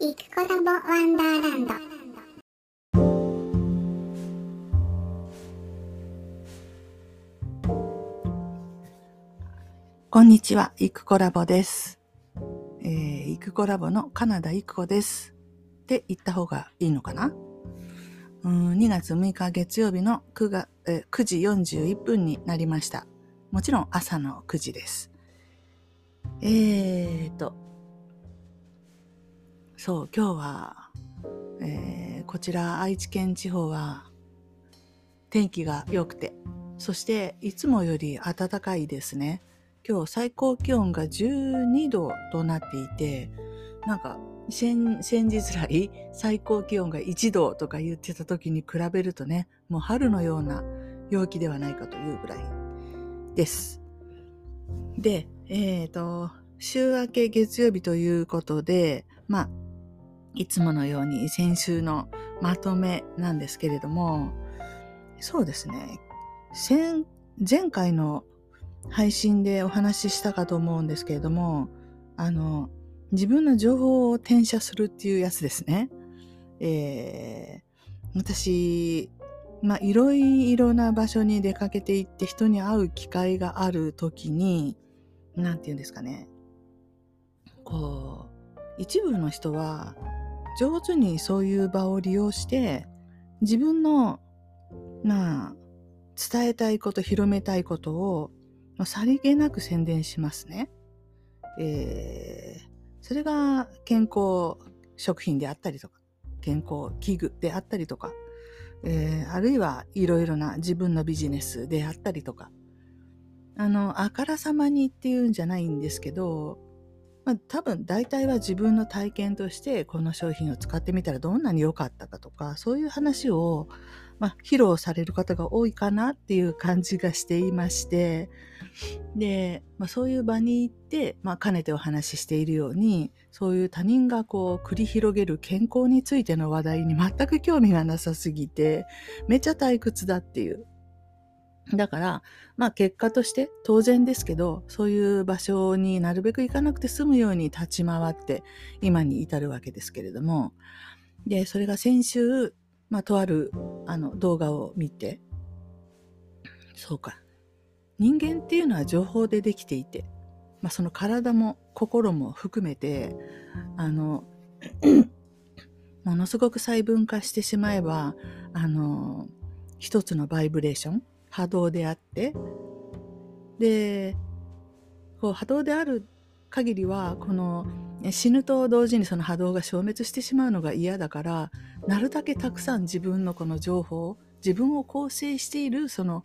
イクコラボワンダーランドこんにちは、イクコラボです。えー、イクコラボのカナダイクコです。って言った方がいいのかな？うん ?2 月6日月曜日の 9, が、えー9時41分になりました。もちろん朝の9時です。えーと、そう、今日は、えーこちら愛知県地方は天気が良くて、そしていつもより暖かいですね。今日最高気温が12度となっていて、なんか先先日来最高気温が1度とか言ってた時に比べるとね、もう春のような陽気ではないかというぐらいです。で、えっ、と、週明け月曜日ということで、まあ、いつものように先週のまとめなんですけれども、そうですね。先前回の配信でお話ししたかと思うんですけれども、あの、自分の情報を転写するっていうやつですね。えー私、まあ、いろいろな場所に出かけていって人に会う機会があるときに、なんて言うんですかね。こう、一部の人は上手にそういう場を利用して、自分の、まあ、伝えたいこと、広めたいことを、まあさりげなく宣伝しますね。えーそれが健康食品であったりとか、健康器具であったりとか、えーあるいはいろいろな自分のビジネスであったりとか、あの、あからさまにっていうんじゃないんですけど、まあ、多分大体は自分の体験としてこの商品を使ってみたらどんなに良かったかとか、そういう話を、まあ、披露される方が多いかなっていう感じがしていまして、で、まあ、そういう場に行って、まあ、かねてお話ししているように、そういう他人がこう繰り広げる健康についての話題に全く興味がなさすぎて、めちゃ退屈だっていう。だから、まあ結果として当然ですけど、そういう場所になるべく行かなくて済むように立ち回って今に至るわけですけれども、で、それが先週、まあとあるあの動画を見て、そうか。人間っていうのは情報でできていて、まあその体も心も含めて、あの、ものすごく細分化してしまえば、あの、一つのバイブレーション、波動であって、で、こう波動である限りは、この死ぬと同時にその波動が消滅してしまうのが嫌だから、なるだけたくさん自分のこの情報、自分を構成しているその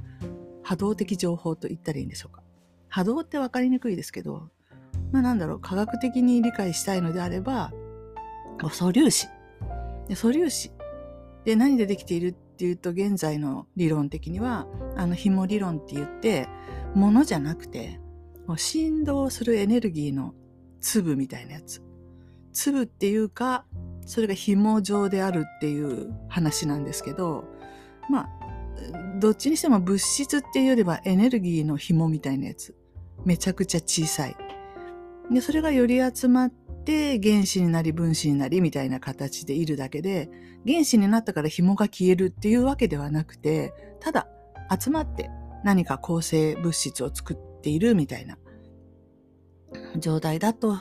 波動的情報と言ったらいいんでしょうか。波動って分かりにくいですけど、まあなんだろう、科学的に理解したいのであれば、素粒子。素粒子。で、何でできているっていうと、現在の理論的には、あの、紐理論って言って、ものじゃなくて、振動するエネルギーの粒みたいなやつ。粒っていうか、それが紐状であるっていう話なんですけど、まあ、どっちにしても物質っていうよりはエネルギーの紐みたいなやつ。めちゃくちゃ小さい。で、それがより集まって原子になり分子になりみたいな形でいるだけで、原子になったから紐が消えるっていうわけではなくて、ただ集まって何か構成物質を作っているみたいな状態だと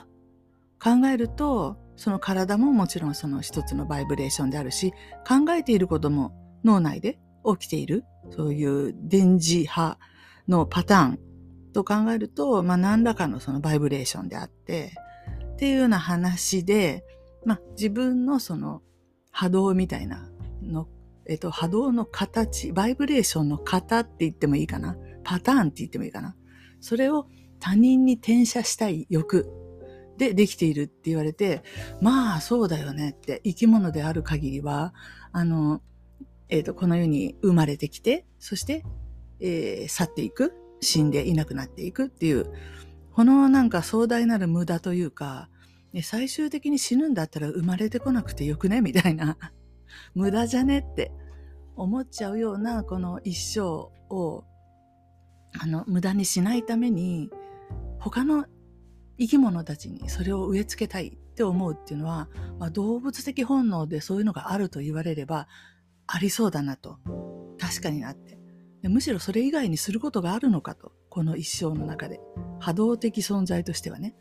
考えると、その体ももちろんその一つのバイブレーションであるし、考えていることも脳内で起きている、そういう電磁波のパターンと考えると、まあ何らかのそのバイブレーションであって、っていうような話で、まあ自分のその波動みたいなの、えっと波動の形、バイブレーションの型って言ってもいいかな？パターンって言ってもいいかな？それを他人に転写したい欲でできているって言われて、まあそうだよねって生き物である限りは、あの、えっ、と、この世に生まれてきて、そして、えー去っていく、死んでいなくなっていくっていう、このなんか壮大なる無駄というか、ね最終的に死ぬんだったら生まれてこなくてよくね？みたいな、無駄じゃね？って思っちゃうようなこの一生を、あの、無駄にしないために、他の生き物たちにそれを植え付けたいって思うっていうのは、まあ、動物的本能でそういうのがあると言われればありそうだなと。確かになって。むしろそれ以外にすることがあるのかと。この一生の中で。波動的存在としてはね。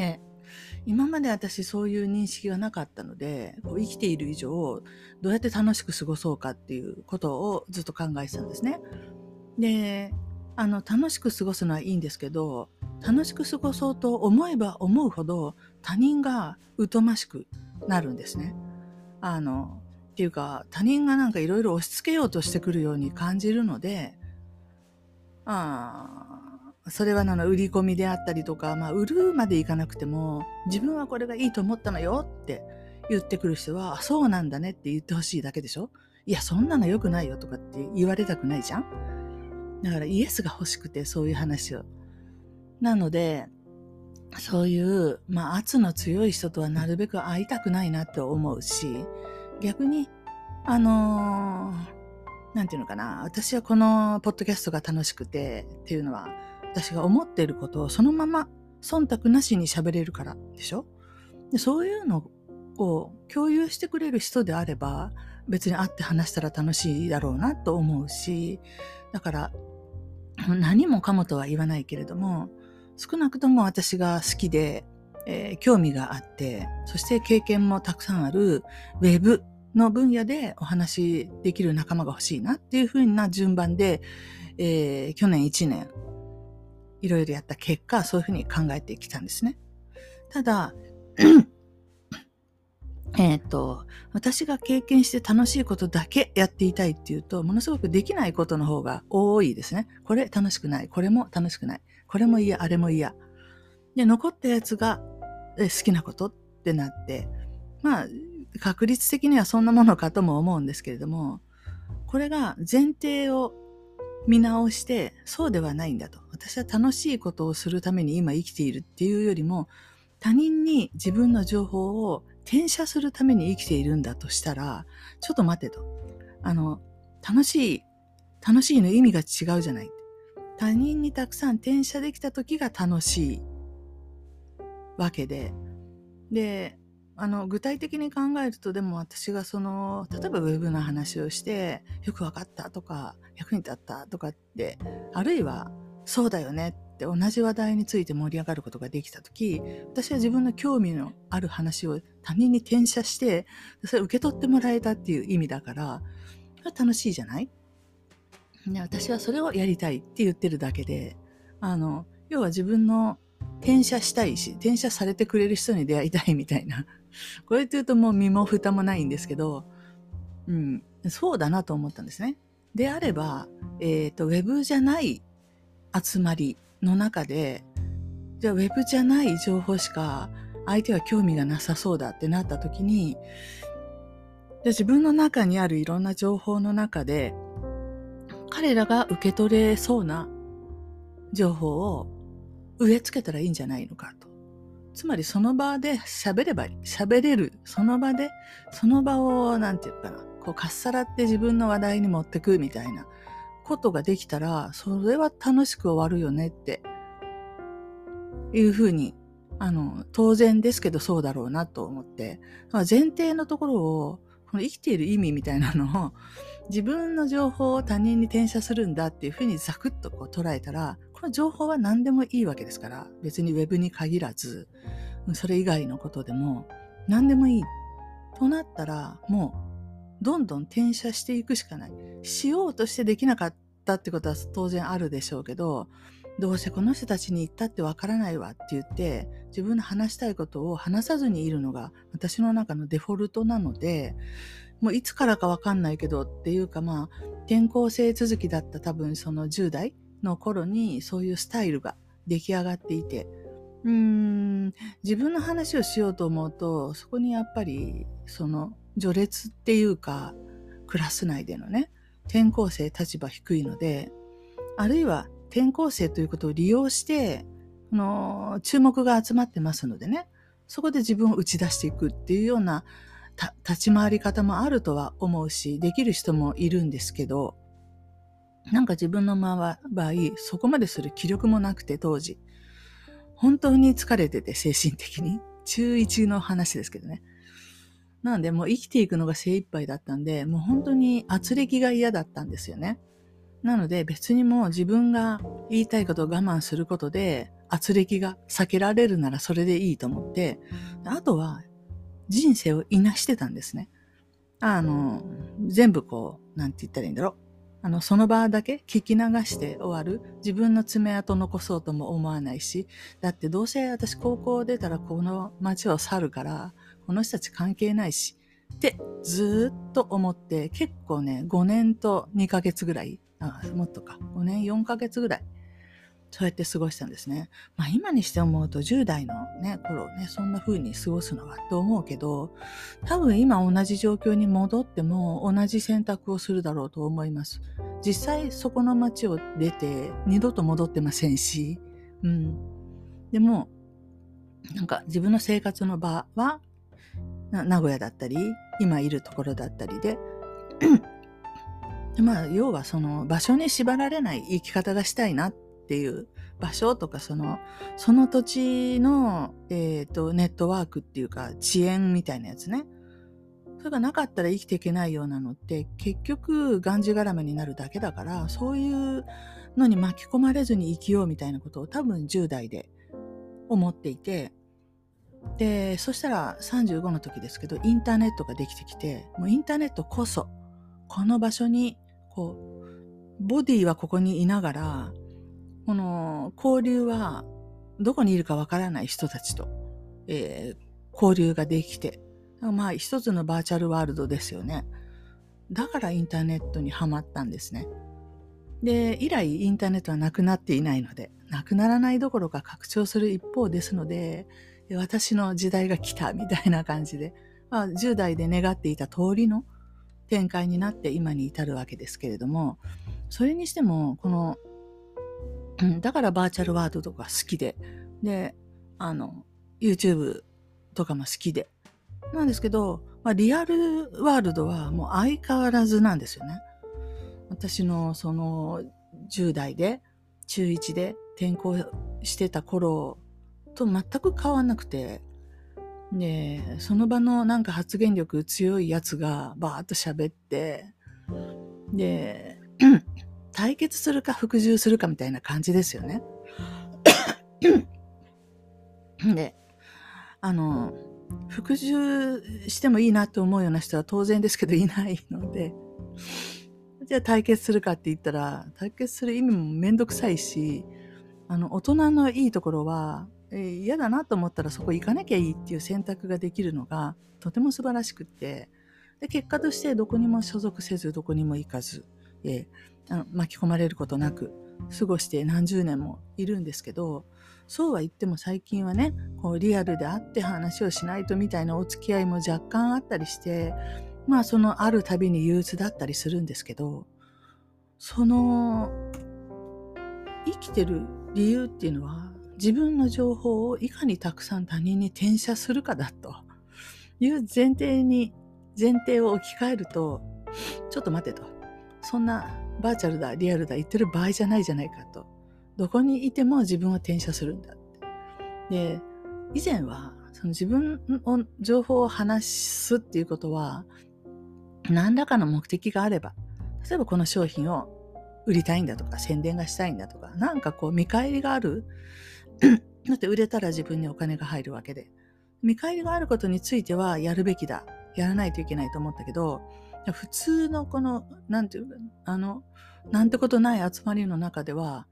え今まで私そういう認識がなかったのでこう生きている以上どうやって楽しく過ごそうかっていうことをずっと考えてたんですね。であの楽しく過ごすのはいいんですけど楽しく過ごそうと思えば思うほど他人が疎ましくなるんですね。あのっていうか他人がなんかいろいろ押し付けようとしてくるように感じるのであそれはなの売り込みであったりとか、まあ、売るまでいかなくても自分はこれがいいと思ったのよって言ってくる人はそうなんだねって言ってほしいだけでしょ？いやそんなの良くないよとかって言われたくないじゃん？だからイエスが欲しくてそういう話を。なのでそういう、まあ、圧の強い人とはなるべく会いたくないなって思うし逆にあのー、ていうのかな私はこのポッドキャストが楽しくてっていうのは私が思っていることをそのまま忖度なしに喋れるからでしょ？でそういうのを共有してくれる人であれば別に会って話したら楽しいだろうなと思うしだから何もかもとは言わないけれども少なくとも私が好きで、えー、興味があってそして経験もたくさんあるウェブの分野でお話しできる仲間が欲しいなっていうふうな順番で、えー、去年1年いろいろやった結果、そういうふうに考えてきたんですね。ただ、えっと、私が経験して楽しいことだけやっていたいっていうと、ものすごくできないことの方が多いですね。これ楽しくない。これも楽しくない。これも嫌、あれも嫌。で、残ったやつが好きなことってなって、まあ、確率的にはそんなものかとも思うんですけれども、これが前提を見直して、そうではないんだと。私は楽しいことをするために今生きているっていうよりも、他人に自分の情報を転写するために生きているんだとしたら、ちょっと待てと。あの、楽しい、楽しいの意味が違うじゃない。他人にたくさん転写できた時が楽しいわけで。で、あの具体的に考えるとでも私がその例えばウェブの話をしてよく分かったとか役に立ったとかってあるいはそうだよねって同じ話題について盛り上がることができた時私は自分の興味のある話を他人に転写してそれを受け取ってもらえたっていう意味だから楽しいじゃない、私はそれをやりたいって言ってるだけであの要は自分の転写したいし転写されてくれる人に出会いたいみたいなこれって言うともう身も蓋もないんですけど、うん、そうだなと思ったんですね。であれば、えっ、ー、と、ウェブじゃない集まりの中で、じゃあウェブじゃない情報しか相手は興味がなさそうだってなった時に、じゃあ自分の中にあるいろんな情報の中で、彼らが受け取れそうな情報を植え付けたらいいんじゃないのかと。つまりその場で喋ればいい。喋れる。その場で、その場を、なんていうかな、こう、かっさらって自分の話題に持ってくみたいなことができたら、それは楽しく終わるよねっていうふうに、あの、当然ですけどそうだろうなと思って、前提のところを、この生きている意味みたいなのを、自分の情報を他人に転写するんだっていうふうにザクッとこう捉えたら、この情報は何でもいいわけですから、別にウェブに限らず、それ以外のことでも何でもいい。となったら、もうどんどん転写していくしかない。しようとしてできなかったってことは当然あるでしょうけど、どうせこの人たちに言ったってわからないわって言って、自分の話したいことを話さずにいるのが私の中のデフォルトなので、もういつからかわかんないけどっていうかまあ、転校生続きだった多分その10代の頃にそういうスタイルが出来上がっていて、うーん、自分の話をしようと思うと、そこにやっぱり、その、序列っていうか、クラス内でのね、転校生立場低いので、あるいは転校生ということを利用して、の注目が集まってますのでね、そこで自分を打ち出していくっていうような立ち回り方もあるとは思うし、できる人もいるんですけど、なんか自分の場合、そこまでする気力もなくて当時。本当に疲れてて、精神的に。中1の話ですけどね。なんでもう生きていくのが精一杯だったんで、もう本当に圧力が嫌だったんですよね。なので別にもう自分が言いたいことを我慢することで圧力が避けられるならそれでいいと思って、あとは人生をいなしてたんですね。あの、全部こう、なんて言ったらいいんだろう。あの、その場だけ聞き流して終わる。自分の爪痕残そうとも思わないし、だってどうせ私高校出たらこの街を去るから、この人たち関係ないし、ってずっと思って結構ね、5年と2ヶ月ぐらい、あもっとか、5年4ヶ月ぐらい。そうやって過ごしたんですね。まあ今にして思うと10代のね、頃ね、そんな風に過ごすのはと思うけど、多分今同じ状況に戻っても同じ選択をするだろうと思います。実際そこの街を出て二度と戻ってませんし、うん。でも、なんか自分の生活の場は名古屋だったり、今いるところだったりで、まあ要はその場所に縛られない生き方がしたいなってっていう場所とかその、その土地の、えっ、ー、と、ネットワークっていうか遅延みたいなやつね。それがなかったら生きていけないようなのって結局がんじがらめになるだけだからそういうのに巻き込まれずに生きようみたいなことを多分10代で思っていてでそしたら35の時ですけどインターネットができてきてもうインターネットこそこの場所にこうボディはここにいながらこの交流はどこにいるかわからない人たちと、えー、交流ができて、まあ一つのバーチャルワールドですよね。だからインターネットにはまったんですね。で、以来インターネットはなくなっていないので、なくならないどころか拡張する一方ですので、私の時代が来たみたいな感じで、まあ、10代で願っていた通りの展開になって今に至るわけですけれども、それにしても、このうん、だからバーチャルワールドとか好きで、で、あの、YouTube とかも好きで。なんですけど、まあ、リアルワールドはもう相変わらずなんですよね。私のその10代で中1で転校してた頃と全く変わんなくて、で、その場のなんか発言力強いやつがバーッと喋って、で、対決するか服従するかみたいな感じですよね。で、あの、服従してもいいなと思うような人は当然ですけどいないので、じゃあ対決するかって言ったら、対決する意味もめんどくさいし、あの、大人のいいところは、えー、嫌だなと思ったらそこ行かなきゃいいっていう選択ができるのがとても素晴らしくって、で結果としてどこにも所属せず、どこにも行かず、えーあの巻き込まれることなく過ごして何十年もいるんですけどそうは言っても最近はねこうリアルで会って話をしないとみたいなお付き合いも若干あったりしてまあそのあるたびに憂鬱だったりするんですけどその生きてる理由っていうのは自分の情報をいかにたくさん他人に転写するかだと。いう前提に前提を置き換えるとちょっと待てと。そんなバーチャルだ、リアルだ言ってる場合じゃないじゃないかと。どこにいても自分は転写するんだって。で、以前は、その自分の情報を話すっていうことは、何らかの目的があれば、例えばこの商品を売りたいんだとか、宣伝がしたいんだとか、なんかこう見返りがある。だって売れたら自分にお金が入るわけで。見返りがあることについてはやるべきだ。やらないといけないと思ったけど、普通のこの、なんていうあの、なんてことない集まりの中では、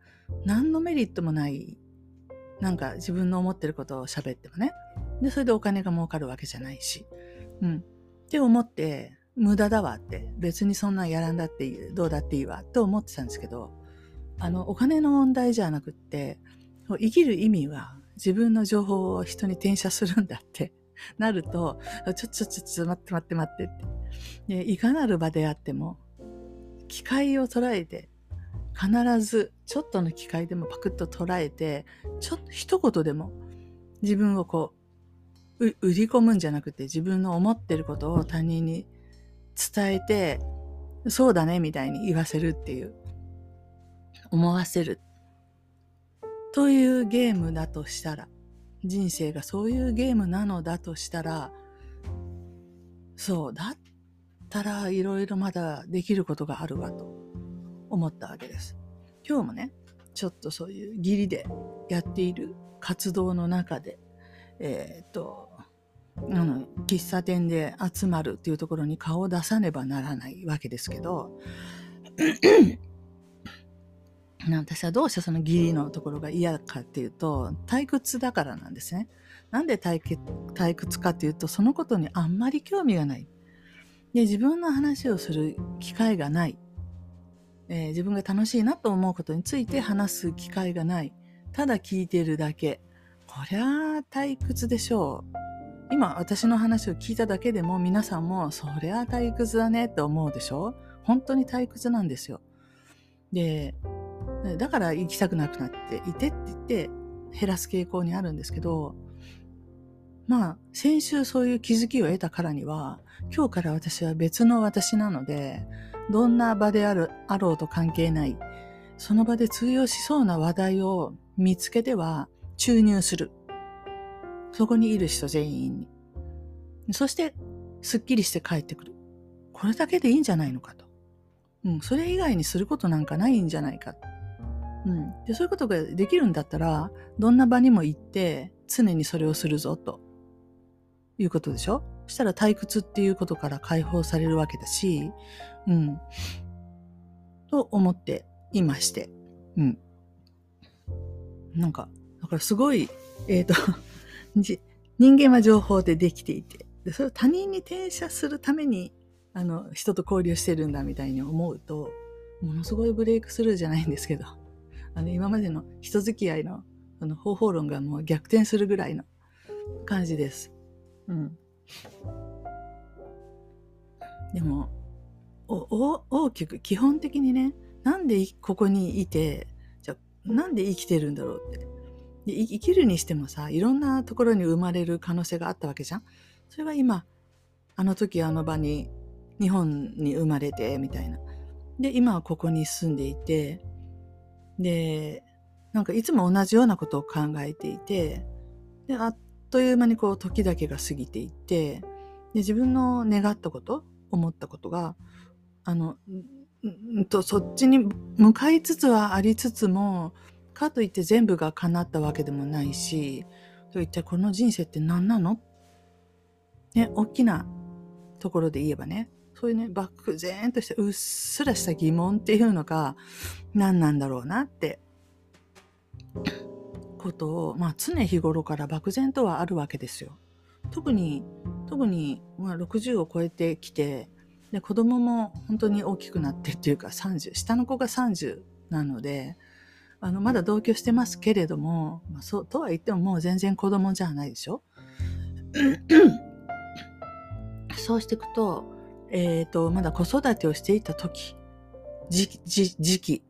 何のメリットもない、なんか自分の思ってることを喋ってもね。で、それでお金が儲かるわけじゃないし。うん。って思って、無駄だわって、別にそんなんやらんだっていい、どうだっていいわって思ってたんですけど、あの、お金の問題じゃなくって、生きる意味は自分の情報を人に転写するんだって なると、ちょ、ちょ、ちょ、ちょ、待って待って待ってって。でいかなる場であっても、機会を捉えて、必ずちょっとの機会でもパクッと捉えて、ちょっと一言でも自分をこう、売り込むんじゃなくて自分の思ってることを他人に伝えて、そうだねみたいに言わせるっていう、思わせる。というゲームだとしたら、人生がそういうゲームなのだとしたら、そう、だったらいろいろまだできることがあるわと思ったわけです。今日もね、ちょっとそういう義理でやっている活動の中で、えっ、と、あの、喫茶店で集まるっていうところに顔を出さねばならないわけですけど、私はどうしてその義理のところが嫌かっていうと、退屈だからなんですね。なんで退屈かっていうと、そのことにあんまり興味がない。で、自分の話をする機会がない。えー、自分が楽しいなと思うことについて話す機会がない。ただ聞いているだけ。こりゃ退屈でしょう。今私の話を聞いただけでも皆さんもそりゃ退屈だねって思うでしょ本当に退屈なんですよ。で、だから行きたくなくなっていてって言って減らす傾向にあるんですけど、まあ先週そういう気づきを得たからには今日から私は別の私なのでどんな場であるあろうと関係ないその場で通用しそうな話題を見つけては注入する。そこにいる人全員に。そして、すっきりして帰ってくる。これだけでいいんじゃないのかと。うん、それ以外にすることなんかないんじゃないか。うん。で、そういうことができるんだったら、どんな場にも行って、常にそれをするぞ、ということでしょ？そしたら退屈っていうことから解放されるわけだし、うん。と思っていまして。うん。なんか、だからすごい、えっ、ー、と人間は情報でできていて、でそれを他人に転写するために、あの、人と交流してるんだみたいに思うと、ものすごいブレイクスルーじゃないんですけど、あの、今までの人付き合いの、あの、方法論がもう逆転するぐらいの感じです。うん。でも、大きく、基本的にね、なんでここにいて、じゃなんで生きてるんだろうって。で生きるにしてもさいろんなところに生まれる可能性があったわけじゃんそれは今あの時あの場に日本に生まれてみたいなで今はここに住んでいてでなんかいつも同じようなことを考えていてであっという間にこう時だけが過ぎていってで自分の願ったこと思ったことがあのとそっちに向かいつつはありつつもかといって全部が叶ったわけでもないし、一体この人生って何なの？ね、大きなところで言えばね、そういうね、漠然としたうっすらした疑問っていうのが何なんだろうなってことを、まあ常日頃から漠然とはあるわけですよ。特に、特に、まあ、60を超えてきて、で子供も本当に大きくなってっていうか30、下の子が30なので、あの、まだ同居してますけれども、まあ、そう、とは言ってももう全然子供じゃないでしょ？そうしていくと、えっ、ー、と、まだ子育てをしていた時、時期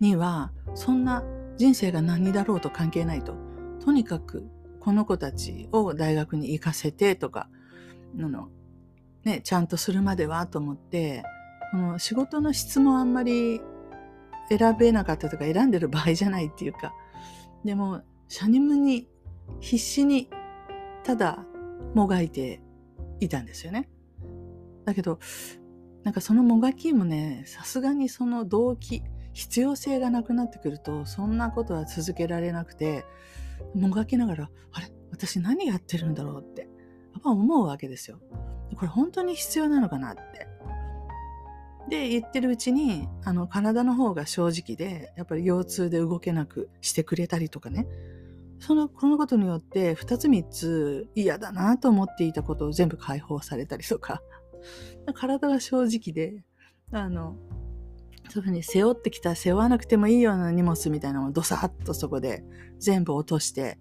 には、そんな人生が何だろうと関係ないと。とにかく、この子たちを大学に行かせてとか、あの、ね、ちゃんとするまではと思って、この仕事の質もあんまり選べなかったとか選んでる場合じゃないっていうか、でも、シャニムに必死にただもがいていたんですよね。だけど、なんかそのもがきもね、さすがにその動機、必要性がなくなってくると、そんなことは続けられなくて、もがきながら、あれ？私何やってるんだろうって、やっぱ思うわけですよ。これ本当に必要なのかなって。で、言ってるうちに、あの、体の方が正直で、やっぱり腰痛で動けなくしてくれたりとかね。その、このことによって、二つ三つ嫌だなと思っていたことを全部解放されたりとか。体が正直で、あの、そういうふうに背負ってきた背負わなくてもいいような荷物みたいなのをドサッとそこで全部落として、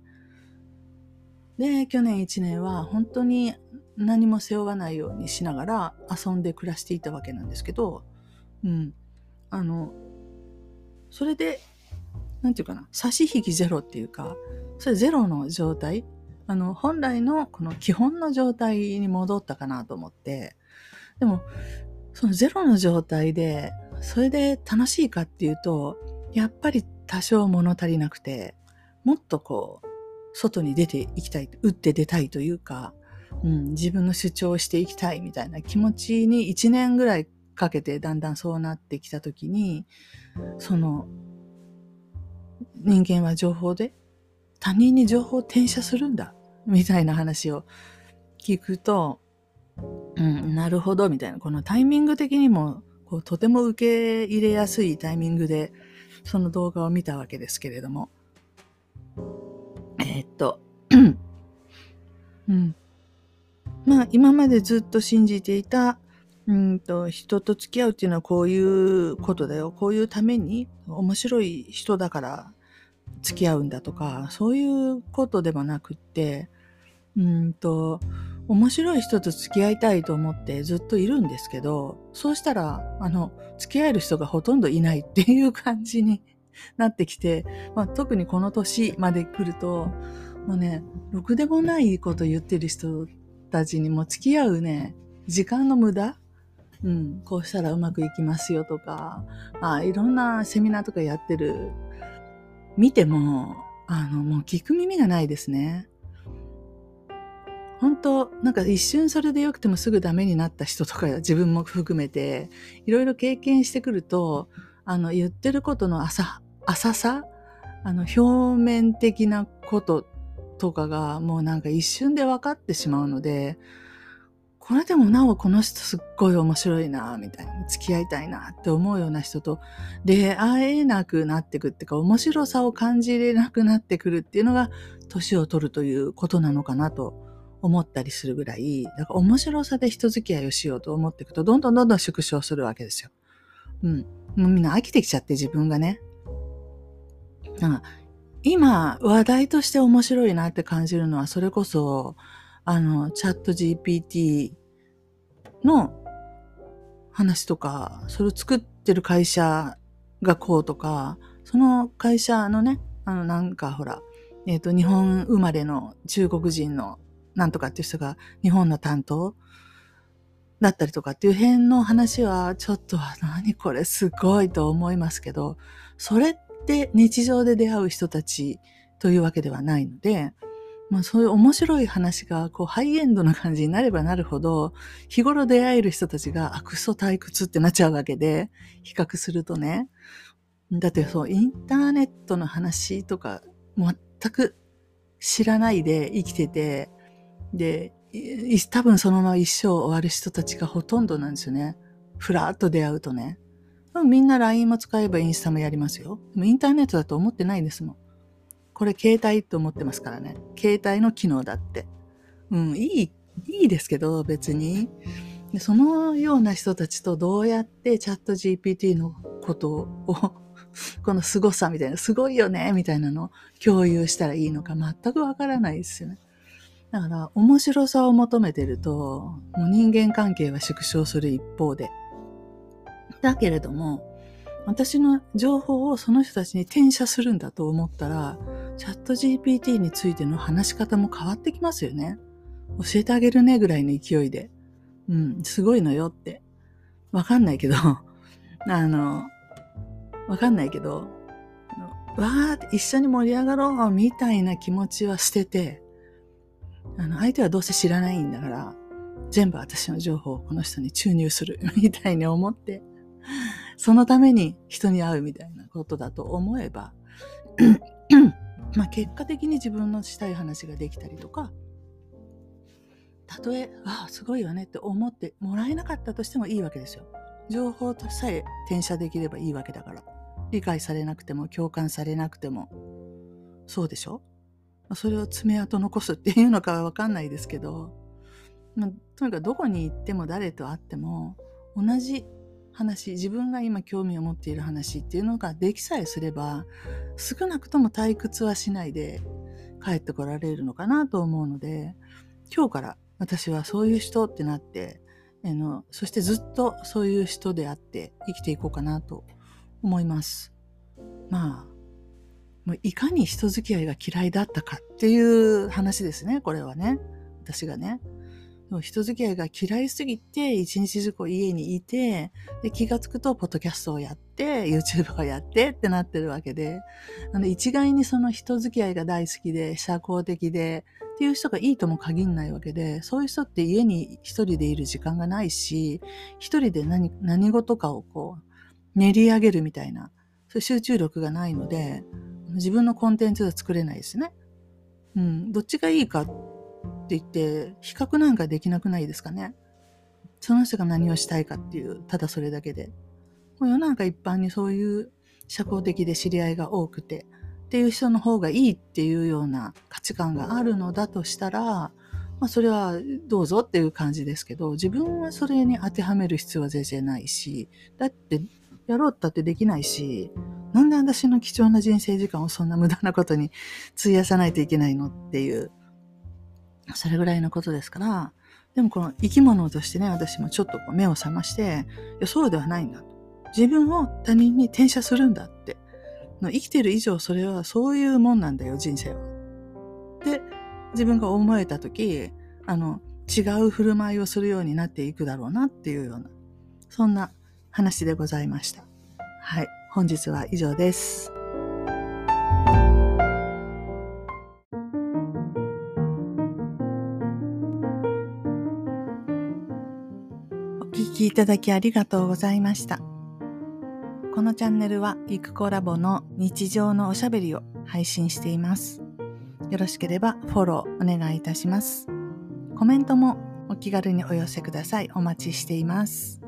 で、去年一年は本当に何も背負わないようにしながら遊んで暮らしていたわけなんですけど、うん。あの、それで、なんていうかな、差し引きゼロっていうか、それゼロの状態、あの、本来のこの基本の状態に戻ったかなと思って、でも、そのゼロの状態で、それで楽しいかっていうと、やっぱり多少物足りなくて、もっとこう、外に出ていきたい、打って出たいというか、うん、自分の主張をしていきたいみたいな気持ちに1年ぐらいかけてだんだんそうなってきたときに、その、人間は情報で他人に情報を転写するんだ、みたいな話を聞くと、うん、なるほど、みたいな。このタイミング的にも、こうとても受け入れやすいタイミングで、その動画を見たわけですけれども。えー、っと、うん。まあ、今までずっと信じていた、うんと、人と付き合うっていうのはこういうことだよ。こういうために面白い人だから付き合うんだとか、そういうことでもなくって、うんと、面白い人と付き合いたいと思ってずっといるんですけど、そうしたら、あの、付き合える人がほとんどいないっていう感じに なってきて、まあ、特にこの年まで来ると、もうね、ろくでもないこと言ってる人たちにも付き合うね、時間の無駄うん、こうしたらうまくいきますよとか、あいろんなセミナーとかやってる、見ても、あの、もう聞く耳がないですね。本当なんか一瞬それでよくてもすぐダメになった人とか自分も含めて、いろいろ経験してくると、あの、言ってることの浅、浅さあの、表面的なこととかがもうなんか一瞬で分かってしまうので、これでもなおこの人すっごい面白いな、みたいな、付き合いたいなって思うような人と出会えなくなってくっていうか、面白さを感じれなくなってくるっていうのが、年を取るということなのかなと思ったりするぐらい、だから面白さで人付き合いをしようと思っていくと、どんどんどんどん縮小するわけですよ。うん。もうみんな飽きてきちゃって自分がね。なんか今、話題として面白いなって感じるのは、それこそ、あの、チャット GPT の話とか、それを作ってる会社がこうとか、その会社のね、あの、なんかほら、えっ、ー、と、日本生まれの中国人のなんとかっていう人が日本の担当だったりとかっていう辺の話はちょっと何これすごいと思いますけど、それって日常で出会う人たちというわけではないので、まあそういう面白い話がこうハイエンドな感じになればなるほど、日頃出会える人たちが、あ、クソ退屈ってなっちゃうわけで、比較するとね。だってそう、インターネットの話とか全く知らないで生きてて、で、多分そのまま一生終わる人たちがほとんどなんですよね。ふらっと出会うとね。みんな LINE も使えばインスタもやりますよ。インターネットだと思ってないんですもん。これ携帯と思ってますからね。携帯の機能だって。うん、いい、いいですけど、別に。でそのような人たちとどうやってチャット GPT のことを、この凄さみたいな、すごいよね、みたいなのを共有したらいいのか全くわからないですよね。だから、面白さを求めてると、もう人間関係は縮小する一方で。だけれども、私の情報をその人たちに転写するんだと思ったら、チャット GPT についての話し方も変わってきますよね。教えてあげるねぐらいの勢いで。うん、すごいのよって。わかんないけど、あの、わかんないけど、わーって一緒に盛り上がろうみたいな気持ちは捨てて、あの、相手はどうせ知らないんだから、全部私の情報をこの人に注入する みたいに思って、そのために人に会うみたいなことだと思えば、まあ結果的に自分のしたい話ができたりとか、たとえ、わあ、すごいよねって思ってもらえなかったとしてもいいわけですよ。情報とさえ転写できればいいわけだから。理解されなくても共感されなくても。そうでしょ？それを爪痕残すっていうのかはわかんないですけど、まあ、とにかくどこに行っても誰と会っても同じ話、自分が今興味を持っている話っていうのができさえすれば、少なくとも退屈はしないで帰ってこられるのかなと思うので、今日から私はそういう人ってなって、あのそしてずっとそういう人であって生きていこうかなと思います。まあ、もういかに人付き合いが嫌いだったかっていう話ですね、これはね。私がね。でも人付き合いが嫌いすぎて、一日中こ家にいて、で、気がつくと、ポッドキャストをやって、YouTube をやってってなってるわけで、あの、一概にその人付き合いが大好きで、社交的で、っていう人がいいとも限んないわけで、そういう人って家に一人でいる時間がないし、一人で何、何事かをこう、練り上げるみたいな、そういう集中力がないので、自分のコンテンツが作れないですね。うん、どっちがいいかって言って、比較なんかできなくないですかね。その人が何をしたいかっていう、ただそれだけで。もう世の中一般にそういう社交的で知り合いが多くて、っていう人の方がいいっていうような価値観があるのだとしたら、まあそれはどうぞっていう感じですけど、自分はそれに当てはめる必要は全然ないし、だってやろうったってできないし、なんで私の貴重な人生時間をそんな無駄なことに費やさないといけないのっていう、それぐらいのことですから、でもこの生き物としてね、私もちょっとこう目を覚まして、いや、そうではないんだと。自分を他人に転写するんだって。の生きてる以上それはそういうもんなんだよ、人生は。で、自分が思えたとき、あの、違う振る舞いをするようになっていくだろうなっていうような、そんな話でございました。はい。本日は以上です。お聞きいただきありがとうございました。このチャンネルはゆくコラボの日常のおしゃべりを配信しています。よろしければフォローお願いいたします。コメントもお気軽にお寄せください。お待ちしています。